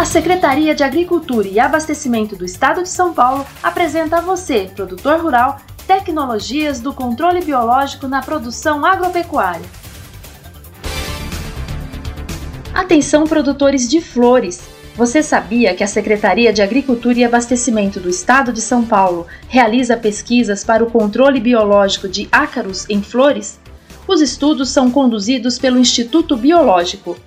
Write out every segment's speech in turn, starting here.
A Secretaria de Agricultura e Abastecimento do Estado de São Paulo apresenta a você, produtor rural, tecnologias do controle biológico na produção agropecuária. Atenção, produtores de flores! Você sabia que a Secretaria de Agricultura e Abastecimento do Estado de São Paulo realiza pesquisas para o controle biológico de ácaros em flores? Os estudos são conduzidos pelo Instituto Biológico,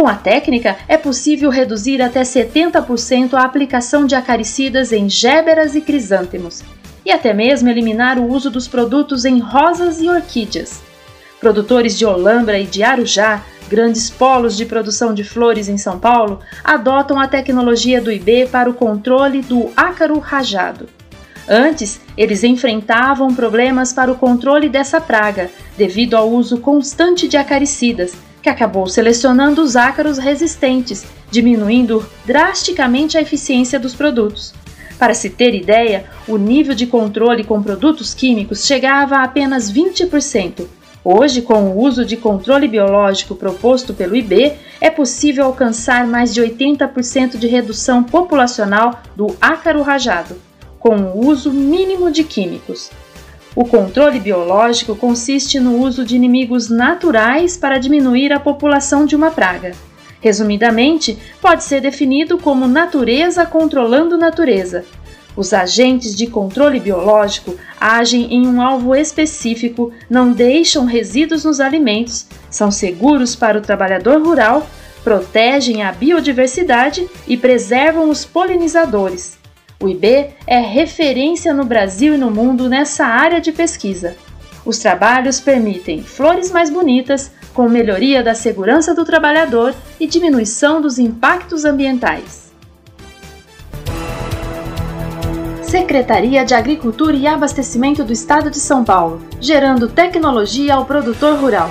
com a técnica, é possível reduzir até 70% a aplicação de acaricidas em géberas e crisântemos, e até mesmo eliminar o uso dos produtos em rosas e orquídeas. Produtores de Olambra e de Arujá, grandes polos de produção de flores em São Paulo, adotam a tecnologia do IB para o controle do ácaro rajado. Antes, eles enfrentavam problemas para o controle dessa praga, devido ao uso constante de acaricidas, que acabou selecionando os ácaros resistentes, diminuindo drasticamente a eficiência dos produtos. Para se ter ideia, o nível de controle com produtos químicos chegava a apenas 20%. Hoje, com o uso de controle biológico proposto pelo IB, é possível alcançar mais de 80% de redução populacional do ácaro rajado, com o uso mínimo de químicos. O controle biológico consiste no uso de inimigos naturais para diminuir a população de uma praga. Resumidamente, pode ser definido como natureza controlando natureza. Os agentes de controle biológico agem em um alvo específico, não deixam resíduos nos alimentos, são seguros para o trabalhador rural, protegem a biodiversidade e preservam os polinizadores. O IB é referência no Brasil e no mundo nessa área de pesquisa. Os trabalhos permitem flores mais bonitas, com melhoria da segurança do trabalhador e diminuição dos impactos ambientais. Secretaria de Agricultura e Abastecimento do Estado de São Paulo, gerando tecnologia ao produtor rural.